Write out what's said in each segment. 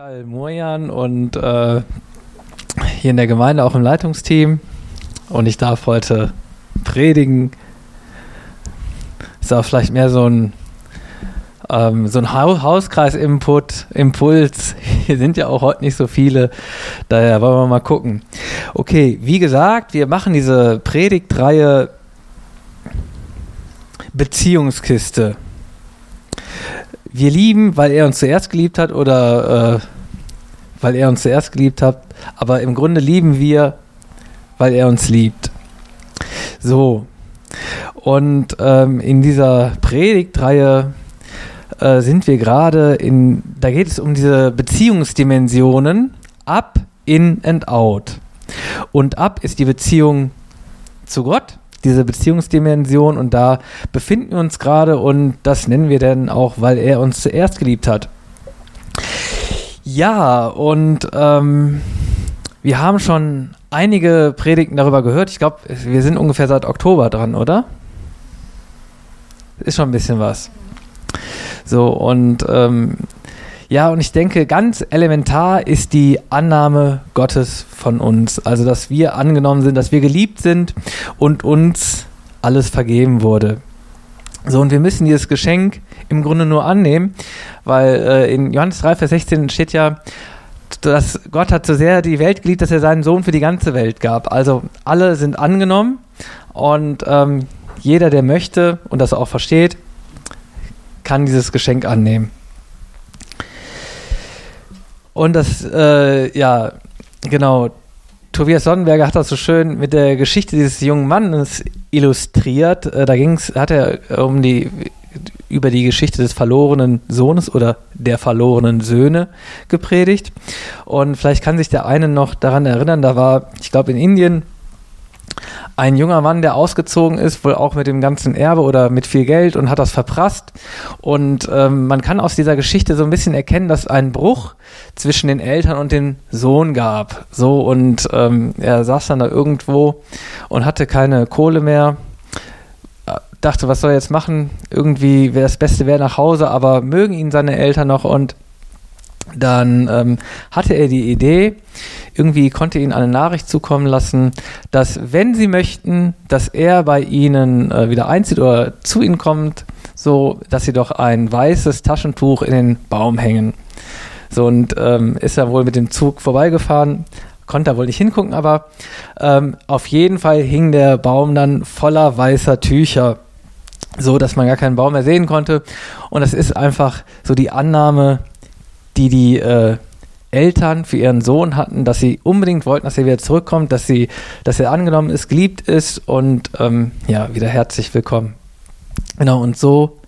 Karl Murjan und äh, hier in der Gemeinde auch im Leitungsteam. Und ich darf heute predigen. Ist auch vielleicht mehr so ein, ähm, so ein Hauskreis-Input, Impuls. Hier sind ja auch heute nicht so viele. Daher wollen wir mal gucken. Okay, wie gesagt, wir machen diese Predigtreihe Beziehungskiste wir lieben, weil er uns zuerst geliebt hat oder äh, weil er uns zuerst geliebt hat, aber im Grunde lieben wir, weil er uns liebt. So. Und ähm, in dieser Predigtreihe äh, sind wir gerade in, da geht es um diese Beziehungsdimensionen up, in and out. Und up ist die Beziehung zu Gott diese Beziehungsdimension und da befinden wir uns gerade und das nennen wir dann auch, weil er uns zuerst geliebt hat. Ja, und ähm, wir haben schon einige Predigten darüber gehört. Ich glaube, wir sind ungefähr seit Oktober dran, oder? Ist schon ein bisschen was. So, und ähm, ja, und ich denke, ganz elementar ist die Annahme Gottes von uns. Also, dass wir angenommen sind, dass wir geliebt sind und uns alles vergeben wurde. So, und wir müssen dieses Geschenk im Grunde nur annehmen, weil äh, in Johannes 3, Vers 16 steht ja, dass Gott hat so sehr die Welt geliebt, dass er seinen Sohn für die ganze Welt gab. Also alle sind angenommen und ähm, jeder, der möchte und das auch versteht, kann dieses Geschenk annehmen. Und das, äh, ja, genau. Tobias Sonnenberger hat das so schön mit der Geschichte dieses jungen Mannes illustriert. Äh, da ging's, hat er um die über die Geschichte des verlorenen Sohnes oder der verlorenen Söhne gepredigt. Und vielleicht kann sich der eine noch daran erinnern, da war, ich glaube, in Indien ein junger Mann, der ausgezogen ist, wohl auch mit dem ganzen Erbe oder mit viel Geld und hat das verprasst. Und ähm, man kann aus dieser Geschichte so ein bisschen erkennen, dass ein Bruch zwischen den Eltern und dem Sohn gab. So und ähm, er saß dann da irgendwo und hatte keine Kohle mehr. Dachte, was soll er jetzt machen? Irgendwie wäre das Beste wäre nach Hause, aber mögen ihn seine Eltern noch und dann ähm, hatte er die Idee, irgendwie konnte ihn eine Nachricht zukommen lassen, dass wenn sie möchten, dass er bei ihnen äh, wieder einzieht oder zu ihnen kommt, so dass sie doch ein weißes Taschentuch in den Baum hängen. So und ähm, ist er wohl mit dem Zug vorbeigefahren, konnte er wohl nicht hingucken, aber ähm, auf jeden Fall hing der Baum dann voller weißer Tücher so dass man gar keinen Baum mehr sehen konnte. Und das ist einfach so die Annahme, die die äh, Eltern für ihren Sohn hatten, dass sie unbedingt wollten, dass er wieder zurückkommt, dass sie, dass er angenommen ist, geliebt ist und ähm, ja, wieder herzlich willkommen. Genau, und so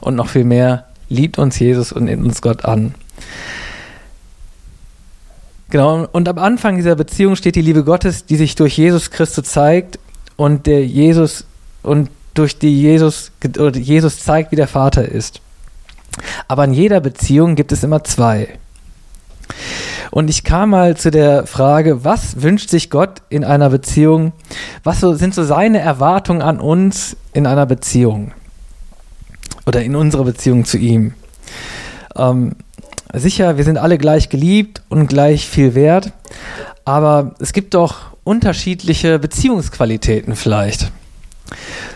und noch viel mehr liebt uns Jesus und nimmt uns Gott an. Genau, und am Anfang dieser Beziehung steht die Liebe Gottes, die sich durch Jesus Christus zeigt und der Jesus und durch die Jesus, Jesus zeigt, wie der Vater ist. Aber in jeder Beziehung gibt es immer zwei. Und ich kam mal zu der Frage, was wünscht sich Gott in einer Beziehung? Was so, sind so seine Erwartungen an uns in einer Beziehung? Oder in unserer Beziehung zu ihm? Ähm, sicher, wir sind alle gleich geliebt und gleich viel wert, aber es gibt doch unterschiedliche Beziehungsqualitäten vielleicht.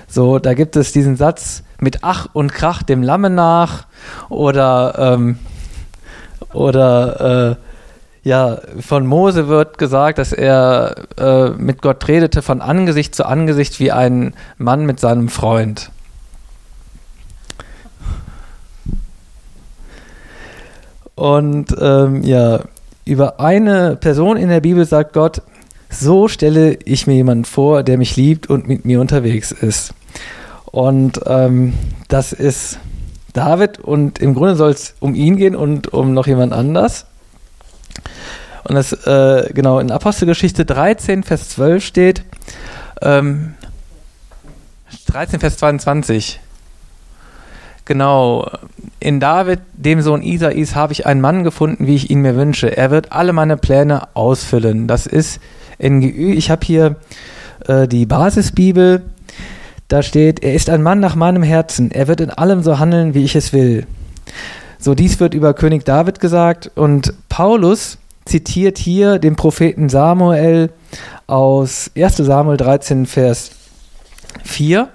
So, da gibt es diesen Satz mit Ach und Krach dem Lamme nach oder ähm, oder äh, ja, von Mose wird gesagt, dass er äh, mit Gott redete von Angesicht zu Angesicht wie ein Mann mit seinem Freund. Und ähm, ja, über eine Person in der Bibel sagt Gott, so stelle ich mir jemanden vor, der mich liebt und mit mir unterwegs ist. Und ähm, das ist David und im Grunde soll es um ihn gehen und um noch jemand anders. Und das, äh, genau, in Apostelgeschichte 13, Vers 12 steht, ähm, 13, Vers 22. Genau, in David, dem Sohn Isais, habe ich einen Mann gefunden, wie ich ihn mir wünsche. Er wird alle meine Pläne ausfüllen. Das ist NGÜ. Ich habe hier äh, die Basisbibel da steht, er ist ein Mann nach meinem Herzen, er wird in allem so handeln, wie ich es will. So, dies wird über König David gesagt und Paulus zitiert hier den Propheten Samuel aus 1 Samuel 13, Vers 4.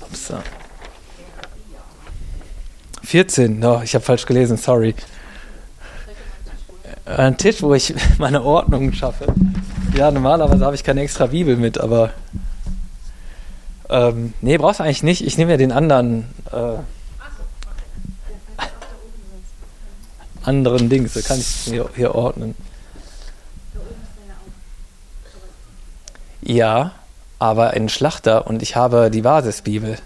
Upsa. 14, no, ich habe falsch gelesen, sorry. Ein Tisch, wo ich meine Ordnung schaffe. Ja, normalerweise habe ich keine extra Bibel mit, aber. Ähm, nee, brauchst du eigentlich nicht. Ich nehme ja den anderen. Äh, anderen Dings, da kann ich hier, hier ordnen. Ja, aber ein Schlachter und ich habe die Basisbibel.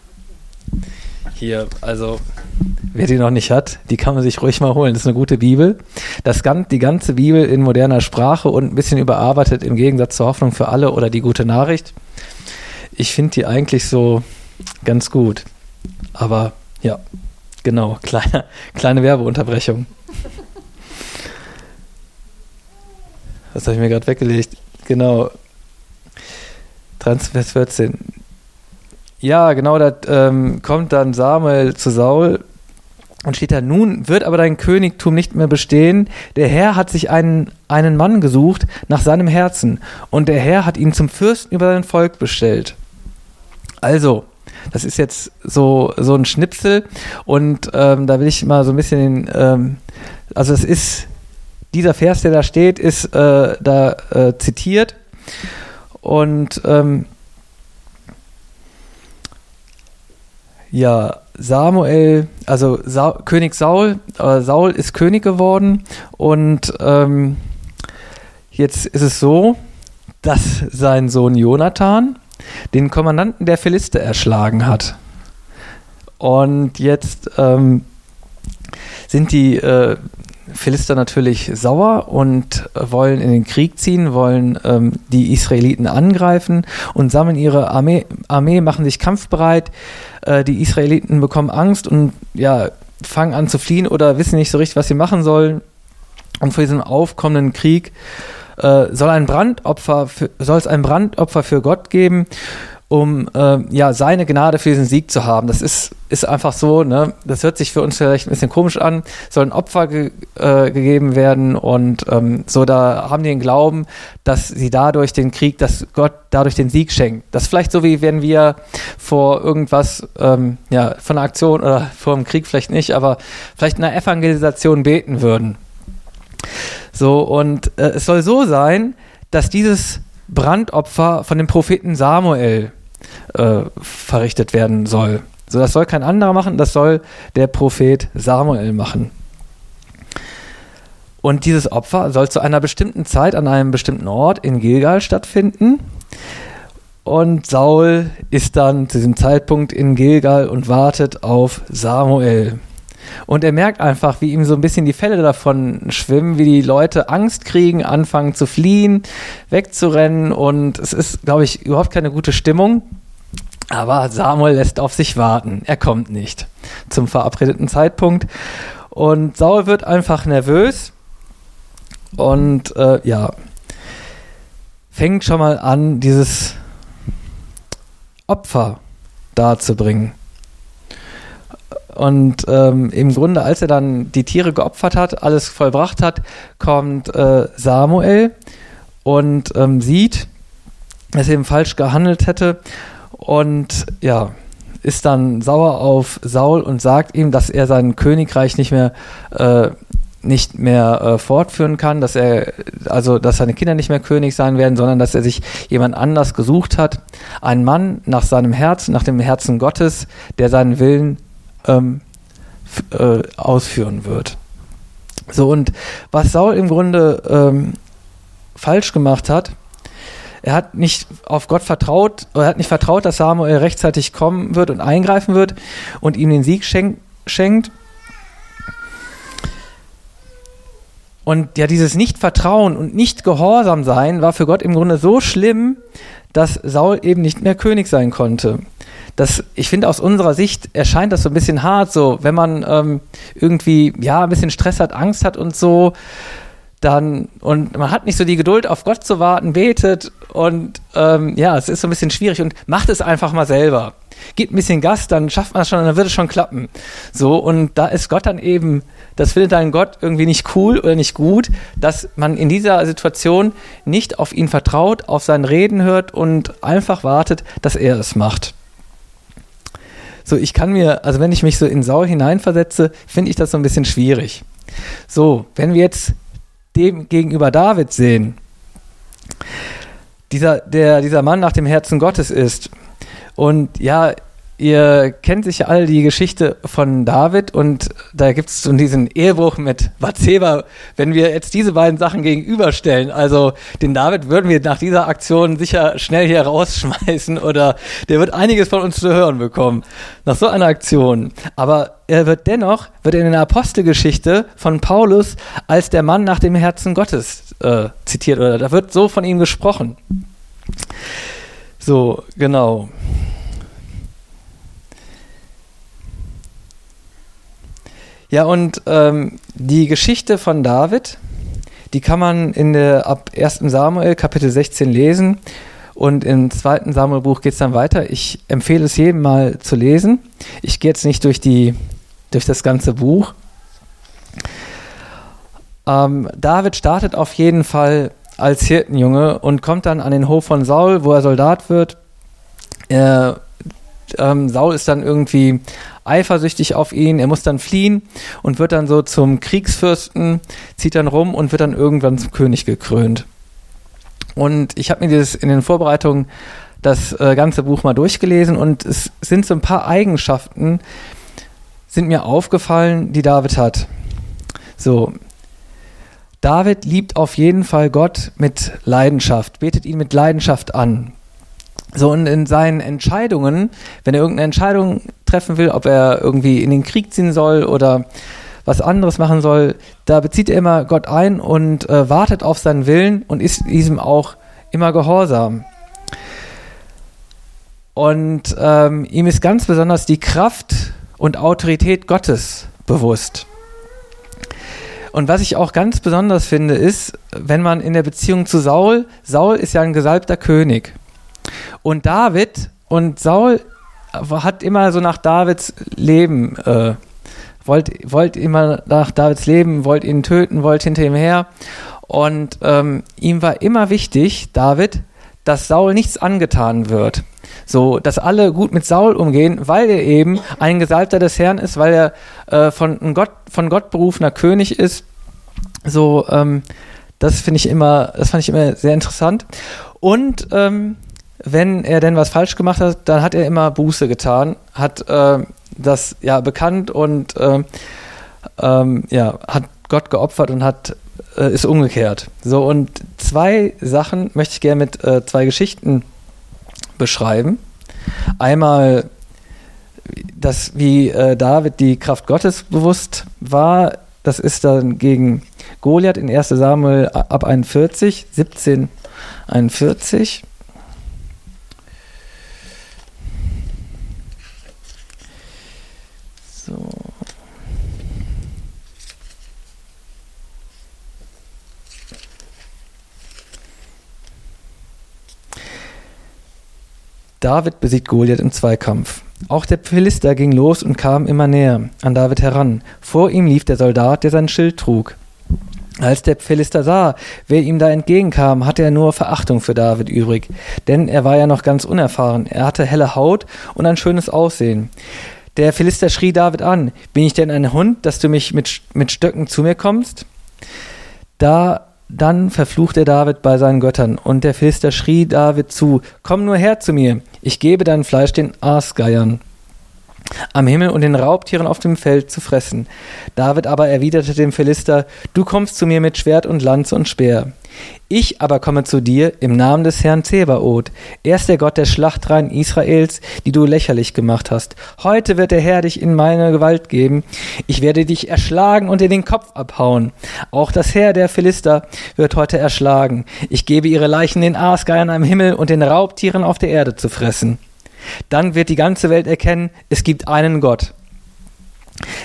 Hier, also wer die noch nicht hat, die kann man sich ruhig mal holen. Das ist eine gute Bibel. Das, die ganze Bibel in moderner Sprache und ein bisschen überarbeitet im Gegensatz zur Hoffnung für alle oder die gute Nachricht. Ich finde die eigentlich so ganz gut. Aber ja, genau, kleine, kleine Werbeunterbrechung. Das habe ich mir gerade weggelegt. Genau. Transvers 14. Ja, genau, da ähm, kommt dann Samuel zu Saul und steht da, nun wird aber dein Königtum nicht mehr bestehen. Der Herr hat sich einen, einen Mann gesucht nach seinem Herzen und der Herr hat ihn zum Fürsten über sein Volk bestellt. Also, das ist jetzt so, so ein Schnipsel und ähm, da will ich mal so ein bisschen, ähm, also es ist, dieser Vers, der da steht, ist äh, da äh, zitiert und ähm, ja, Samuel, also Sa König Saul, äh, Saul ist König geworden und ähm, jetzt ist es so, dass sein Sohn Jonathan den Kommandanten der Philister erschlagen hat. Und jetzt ähm, sind die äh, Philister natürlich sauer und wollen in den Krieg ziehen, wollen ähm, die Israeliten angreifen und sammeln ihre Armee, Armee machen sich kampfbereit. Äh, die Israeliten bekommen Angst und ja, fangen an zu fliehen oder wissen nicht so richtig, was sie machen sollen. Und vor diesem aufkommenden Krieg äh, soll ein Brandopfer für, soll es ein Brandopfer für Gott geben um äh, ja seine Gnade für diesen Sieg zu haben. Das ist, ist einfach so, ne? Das hört sich für uns vielleicht ein bisschen komisch an. Sollen Opfer ge äh, gegeben werden und ähm, so da haben die den Glauben, dass sie dadurch den Krieg, dass Gott dadurch den Sieg schenkt. Das ist vielleicht so wie wenn wir vor irgendwas, ähm, ja, von einer Aktion oder vor einem Krieg vielleicht nicht, aber vielleicht in einer Evangelisation beten würden. So, und äh, es soll so sein, dass dieses Brandopfer von dem Propheten Samuel äh, verrichtet werden soll. So, das soll kein anderer machen, das soll der Prophet Samuel machen. Und dieses Opfer soll zu einer bestimmten Zeit an einem bestimmten Ort in Gilgal stattfinden. Und Saul ist dann zu diesem Zeitpunkt in Gilgal und wartet auf Samuel. Und er merkt einfach, wie ihm so ein bisschen die Fälle davon schwimmen, wie die Leute Angst kriegen, anfangen zu fliehen, wegzurennen. Und es ist, glaube ich, überhaupt keine gute Stimmung. Aber Samuel lässt auf sich warten. Er kommt nicht zum verabredeten Zeitpunkt. Und Saul wird einfach nervös und äh, ja, fängt schon mal an, dieses Opfer darzubringen. Und ähm, im Grunde, als er dann die Tiere geopfert hat, alles vollbracht hat, kommt äh, Samuel und ähm, sieht, dass er eben falsch gehandelt hätte und ja, ist dann sauer auf Saul und sagt ihm, dass er sein Königreich nicht mehr äh, nicht mehr äh, fortführen kann, dass er also dass seine Kinder nicht mehr König sein werden, sondern dass er sich jemand anders gesucht hat, einen Mann nach seinem Herzen, nach dem Herzen Gottes, der seinen Willen ähm, äh, ausführen wird. So und was Saul im Grunde ähm, falsch gemacht hat, er hat nicht auf Gott vertraut, er hat nicht vertraut, dass Samuel rechtzeitig kommen wird und eingreifen wird und ihm den Sieg schenk, schenkt. Und ja, dieses Nicht-Vertrauen und Nicht-Gehorsam sein war für Gott im Grunde so schlimm, dass Saul eben nicht mehr König sein konnte. Das, ich finde, aus unserer Sicht erscheint das so ein bisschen hart, so, wenn man ähm, irgendwie, ja, ein bisschen Stress hat, Angst hat und so, dann, und man hat nicht so die Geduld, auf Gott zu warten, betet und ähm, ja, es ist so ein bisschen schwierig und macht es einfach mal selber. Gibt ein bisschen Gas, dann schafft man es schon, dann wird es schon klappen. So, und da ist Gott dann eben, das findet dann Gott irgendwie nicht cool oder nicht gut, dass man in dieser Situation nicht auf ihn vertraut, auf sein Reden hört und einfach wartet, dass er es macht. So, ich kann mir, also wenn ich mich so in Saul hineinversetze, finde ich das so ein bisschen schwierig. So, wenn wir jetzt dem gegenüber David sehen, dieser, der, dieser Mann nach dem Herzen Gottes ist. Und ja, ihr kennt sicher alle die Geschichte von David und da gibt es diesen Ehebruch mit Bathseba. Wenn wir jetzt diese beiden Sachen gegenüberstellen, also den David würden wir nach dieser Aktion sicher schnell hier rausschmeißen oder der wird einiges von uns zu hören bekommen nach so einer Aktion. Aber er wird dennoch, wird in der Apostelgeschichte von Paulus als der Mann nach dem Herzen Gottes äh, zitiert oder da wird so von ihm gesprochen. So, genau. Ja, und ähm, die Geschichte von David, die kann man in der ab 1. Samuel Kapitel 16 lesen. Und im zweiten Samuelbuch geht es dann weiter. Ich empfehle es jedem mal zu lesen. Ich gehe jetzt nicht durch, die, durch das ganze Buch. Ähm, David startet auf jeden Fall als Hirtenjunge und kommt dann an den Hof von Saul, wo er Soldat wird. Er ähm, Saul ist dann irgendwie eifersüchtig auf ihn, er muss dann fliehen und wird dann so zum Kriegsfürsten, zieht dann rum und wird dann irgendwann zum König gekrönt. Und ich habe mir dieses in den Vorbereitungen das äh, ganze Buch mal durchgelesen und es sind so ein paar Eigenschaften, sind mir aufgefallen, die David hat. So, David liebt auf jeden Fall Gott mit Leidenschaft, betet ihn mit Leidenschaft an. So, und in seinen Entscheidungen, wenn er irgendeine Entscheidung treffen will, ob er irgendwie in den Krieg ziehen soll oder was anderes machen soll, da bezieht er immer Gott ein und äh, wartet auf seinen Willen und ist diesem auch immer gehorsam. Und ähm, ihm ist ganz besonders die Kraft und Autorität Gottes bewusst. Und was ich auch ganz besonders finde, ist, wenn man in der Beziehung zu Saul, Saul ist ja ein gesalbter König. Und David und Saul hat immer so nach Davids Leben, äh, wollte wollt immer nach Davids Leben, wollte ihn töten, wollte hinter ihm her. Und ähm, ihm war immer wichtig, David, dass Saul nichts angetan wird. So, dass alle gut mit Saul umgehen, weil er eben ein Gesalbter des Herrn ist, weil er äh, von, Gott, von Gott berufener König ist. So, ähm, das finde ich immer, das fand ich immer sehr interessant. Und ähm, wenn er denn was falsch gemacht hat, dann hat er immer Buße getan, hat äh, das ja bekannt und äh, ähm, ja, hat Gott geopfert und hat äh, ist umgekehrt. So und zwei Sachen möchte ich gerne mit äh, zwei Geschichten beschreiben. Einmal das, wie äh, David die Kraft Gottes bewusst war, das ist dann gegen Goliath in 1 Samuel ab 41, 17, 41. So. David besiegt Goliath im Zweikampf. Auch der Philister ging los und kam immer näher an David heran. Vor ihm lief der Soldat, der sein Schild trug. Als der Philister sah, wer ihm da entgegenkam, hatte er nur Verachtung für David übrig, denn er war ja noch ganz unerfahren. Er hatte helle Haut und ein schönes Aussehen. Der Philister schrie David an, bin ich denn ein Hund, dass du mich mit, mit Stöcken zu mir kommst? Da dann verfluchte David bei seinen Göttern, und der Philister schrie David zu, Komm nur her zu mir, ich gebe dein Fleisch den Aasgeiern am Himmel und den Raubtieren auf dem Feld zu fressen. David aber erwiderte dem Philister, Du kommst zu mir mit Schwert und Lanze und Speer. Ich aber komme zu dir im Namen des Herrn Zebaoth. Er ist der Gott der Schlachtreihen Israels, die du lächerlich gemacht hast. Heute wird der Herr dich in meine Gewalt geben. Ich werde dich erschlagen und dir den Kopf abhauen. Auch das Heer der Philister wird heute erschlagen. Ich gebe ihre Leichen den Aasgeiern am Himmel und den Raubtieren auf der Erde zu fressen. Dann wird die ganze Welt erkennen, es gibt einen Gott.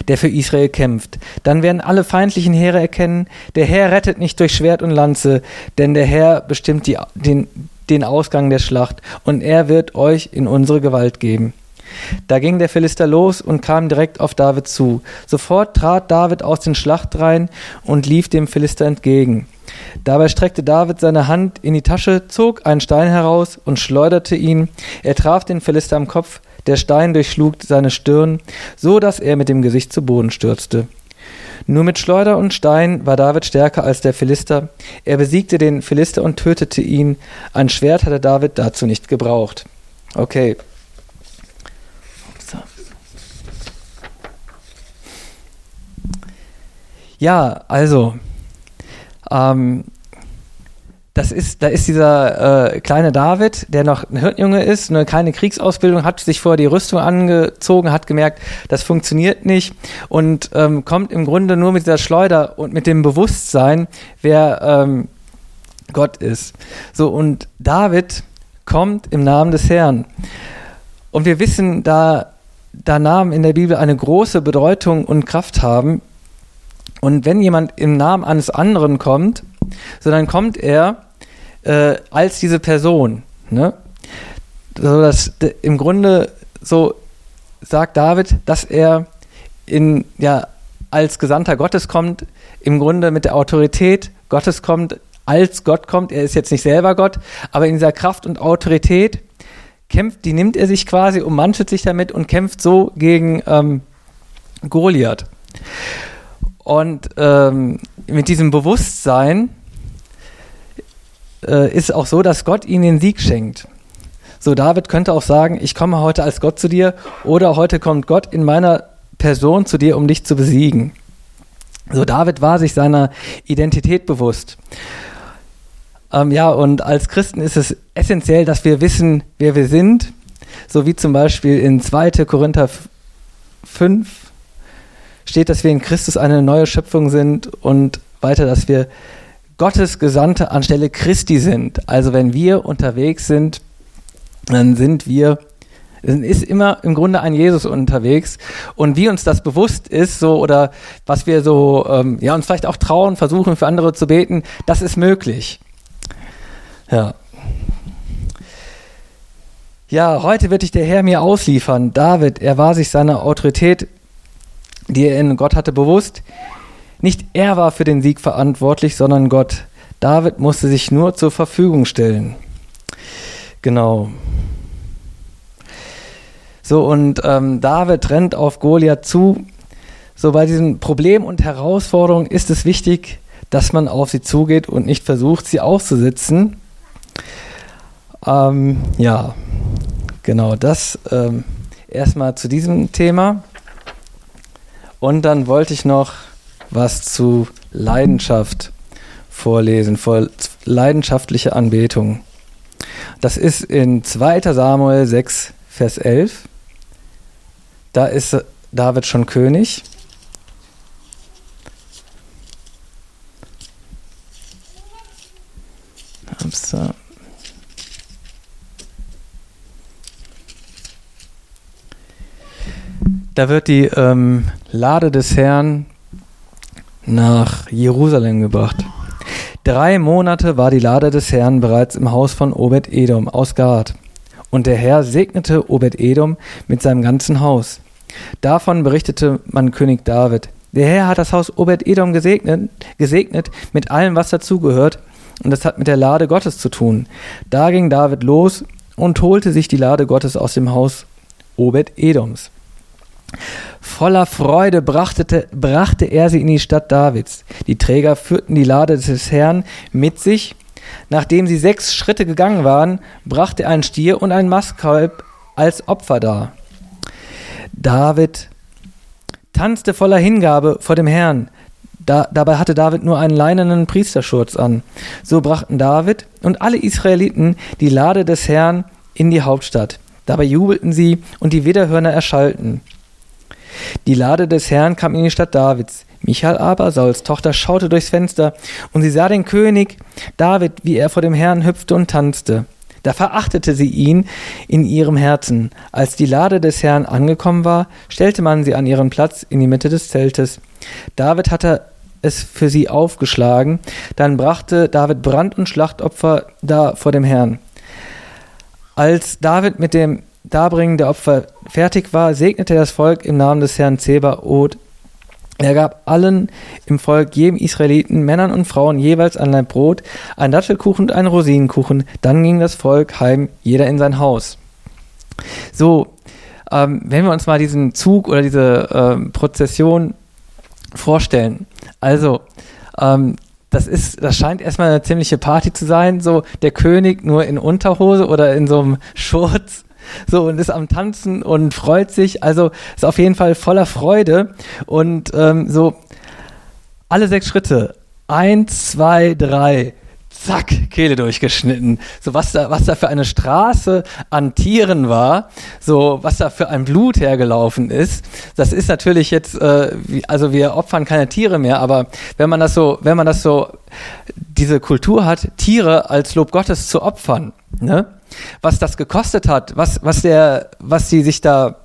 der für Israel kämpft. Dann werden alle feindlichen Heere erkennen, der Herr rettet nicht durch Schwert und Lanze, denn der Herr bestimmt die, den, den Ausgang der Schlacht, und er wird euch in unsere Gewalt geben. Da ging der Philister los und kam direkt auf David zu. Sofort trat David aus den Schlachtreihen und lief dem Philister entgegen. Dabei streckte David seine Hand in die Tasche, zog einen Stein heraus und schleuderte ihn. Er traf den Philister am Kopf, der Stein durchschlug seine Stirn, so dass er mit dem Gesicht zu Boden stürzte. Nur mit Schleuder und Stein war David stärker als der Philister. Er besiegte den Philister und tötete ihn. Ein Schwert hatte David dazu nicht gebraucht. Okay. Ja, also, ähm, das ist, da ist dieser äh, kleine David, der noch ein Hirtenjunge ist, eine kleine Kriegsausbildung, hat sich vorher die Rüstung angezogen, hat gemerkt, das funktioniert nicht und ähm, kommt im Grunde nur mit dieser Schleuder und mit dem Bewusstsein, wer ähm, Gott ist. So, und David kommt im Namen des Herrn. Und wir wissen, da, da Namen in der Bibel eine große Bedeutung und Kraft haben. Und wenn jemand im Namen eines anderen kommt, sondern kommt er äh, als diese Person. Ne? So dass im Grunde so sagt David, dass er in ja als Gesandter Gottes kommt, im Grunde mit der Autorität Gottes kommt, als Gott kommt. Er ist jetzt nicht selber Gott, aber in dieser Kraft und Autorität kämpft, die nimmt er sich quasi, ummantet sich damit und kämpft so gegen ähm, Goliath. Und ähm, mit diesem Bewusstsein äh, ist auch so, dass Gott ihnen den Sieg schenkt. So, David könnte auch sagen, ich komme heute als Gott zu dir oder heute kommt Gott in meiner Person zu dir, um dich zu besiegen. So, David war sich seiner Identität bewusst. Ähm, ja, und als Christen ist es essentiell, dass wir wissen, wer wir sind, so wie zum Beispiel in 2. Korinther 5 steht, dass wir in Christus eine neue Schöpfung sind und weiter, dass wir Gottes Gesandte anstelle Christi sind. Also wenn wir unterwegs sind, dann sind wir dann ist immer im Grunde ein Jesus unterwegs und wie uns das bewusst ist, so oder was wir so ähm, ja uns vielleicht auch trauen, versuchen für andere zu beten, das ist möglich. Ja. Ja, heute wird dich der Herr mir ausliefern. David, er war sich seiner Autorität, die er in Gott hatte, bewusst. Nicht er war für den Sieg verantwortlich, sondern Gott. David musste sich nur zur Verfügung stellen. Genau. So, und ähm, David rennt auf Goliath zu. So, bei diesen Problemen und Herausforderungen ist es wichtig, dass man auf sie zugeht und nicht versucht, sie auszusitzen. Ähm, ja, genau, das ähm, erstmal zu diesem Thema. Und dann wollte ich noch was zu Leidenschaft vorlesen, vor leidenschaftliche Anbetung. Das ist in 2. Samuel 6, Vers 11. Da ist David schon König. Da wird die ähm, Lade des Herrn nach Jerusalem gebracht. Drei Monate war die Lade des Herrn bereits im Haus von Obed-Edom aus Gad. Und der Herr segnete Obed-Edom mit seinem ganzen Haus. Davon berichtete man König David. Der Herr hat das Haus Obed-Edom gesegnet, gesegnet mit allem, was dazugehört, und das hat mit der Lade Gottes zu tun. Da ging David los und holte sich die Lade Gottes aus dem Haus Obed-Edoms. Voller Freude brachte, brachte er sie in die Stadt Davids. Die Träger führten die Lade des Herrn mit sich. Nachdem sie sechs Schritte gegangen waren, brachte er einen Stier und ein Mastkalb als Opfer dar. David tanzte voller Hingabe vor dem Herrn. Da, dabei hatte David nur einen leinenen Priesterschurz an. So brachten David und alle Israeliten die Lade des Herrn in die Hauptstadt. Dabei jubelten sie und die Widerhörner erschallten. Die Lade des Herrn kam in die Stadt Davids. Michael aber, Sauls Tochter, schaute durchs Fenster, und sie sah den König David, wie er vor dem Herrn hüpfte und tanzte. Da verachtete sie ihn in ihrem Herzen. Als die Lade des Herrn angekommen war, stellte man sie an ihren Platz in die Mitte des Zeltes. David hatte es für sie aufgeschlagen. Dann brachte David Brand- und Schlachtopfer da vor dem Herrn. Als David mit dem Darbringen der Opfer fertig war, segnete das Volk im Namen des Herrn Zebaoth. Er gab allen im Volk, jedem Israeliten, Männern und Frauen jeweils ein Leib Brot, ein Dattelkuchen und einen Rosinenkuchen. Dann ging das Volk heim, jeder in sein Haus. So, ähm, wenn wir uns mal diesen Zug oder diese ähm, Prozession vorstellen. Also, ähm, das ist, das scheint erstmal eine ziemliche Party zu sein. So der König nur in Unterhose oder in so einem Schurz. So und ist am Tanzen und freut sich. Also ist auf jeden Fall voller Freude. Und ähm, so alle sechs Schritte. Eins, zwei, drei zack, Kehle durchgeschnitten. So was da, was da für eine Straße an Tieren war, so was da für ein Blut hergelaufen ist. Das ist natürlich jetzt, äh, also wir opfern keine Tiere mehr, aber wenn man das so, wenn man das so, diese Kultur hat, Tiere als Lob Gottes zu opfern, ne? Was das gekostet hat, was, was der, was sie sich da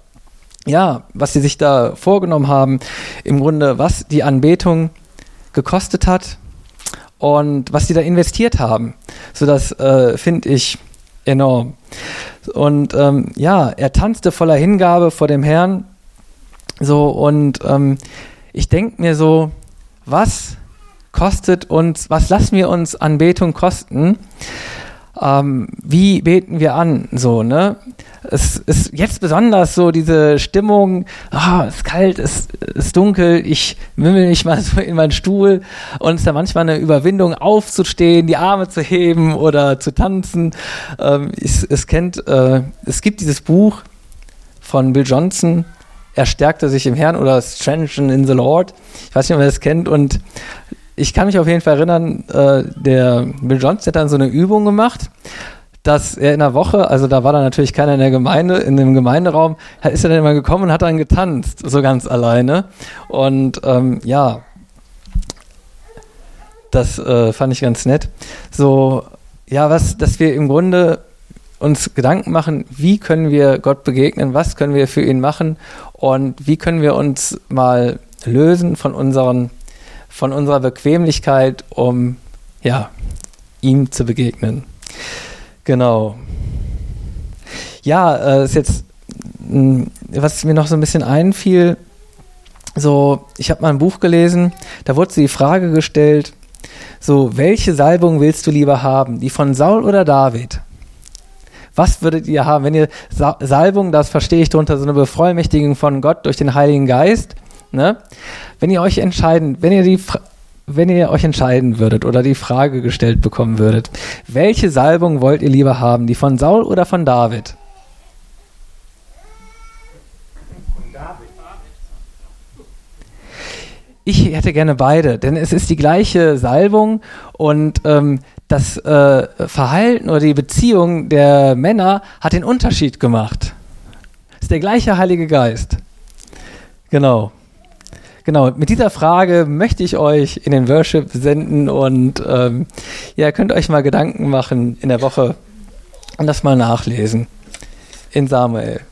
ja, was sie sich da vorgenommen haben, im Grunde, was die Anbetung gekostet hat, und was die da investiert haben. So das äh, finde ich enorm. Und ähm, ja, er tanzte voller Hingabe vor dem Herrn. So und ähm, ich denke mir so, was kostet uns, was lassen wir uns Anbetung kosten? Ähm, wie beten wir an, so, ne? Es ist jetzt besonders so diese Stimmung, ah, es ist kalt, es ist dunkel, ich wimmel mich mal so in meinen Stuhl und es ist da manchmal eine Überwindung aufzustehen, die Arme zu heben oder zu tanzen. Ähm, es, es kennt, äh, es gibt dieses Buch von Bill Johnson, er stärkte sich im Herrn oder Strengthen in the Lord. Ich weiß nicht, ob ihr das kennt und ich kann mich auf jeden Fall erinnern, äh, der Bill Johnson hat dann so eine Übung gemacht, dass er in der Woche, also da war dann natürlich keiner in der Gemeinde, in dem Gemeinderaum, ist er dann immer gekommen und hat dann getanzt, so ganz alleine. Und ähm, ja, das äh, fand ich ganz nett. So, ja, was, dass wir im Grunde uns Gedanken machen, wie können wir Gott begegnen, was können wir für ihn machen und wie können wir uns mal lösen von unseren von unserer Bequemlichkeit, um ja, ihm zu begegnen. Genau. Ja, äh, ist jetzt, mh, was mir noch so ein bisschen einfiel, so, ich habe mal ein Buch gelesen, da wurde die Frage gestellt, so, welche Salbung willst du lieber haben? Die von Saul oder David? Was würdet ihr haben, wenn ihr Sa Salbung, das verstehe ich darunter, so eine Bevollmächtigung von Gott durch den Heiligen Geist, ne? Wenn ihr euch entscheiden, wenn ihr die wenn ihr euch entscheiden würdet oder die Frage gestellt bekommen würdet, welche Salbung wollt ihr lieber haben, die von Saul oder von David? Ich hätte gerne beide, denn es ist die gleiche Salbung und ähm, das äh, Verhalten oder die Beziehung der Männer hat den Unterschied gemacht. Es ist der gleiche Heilige Geist. Genau. Genau, mit dieser Frage möchte ich euch in den Worship senden und ähm, ja, könnt euch mal Gedanken machen in der Woche und das mal nachlesen in Samuel.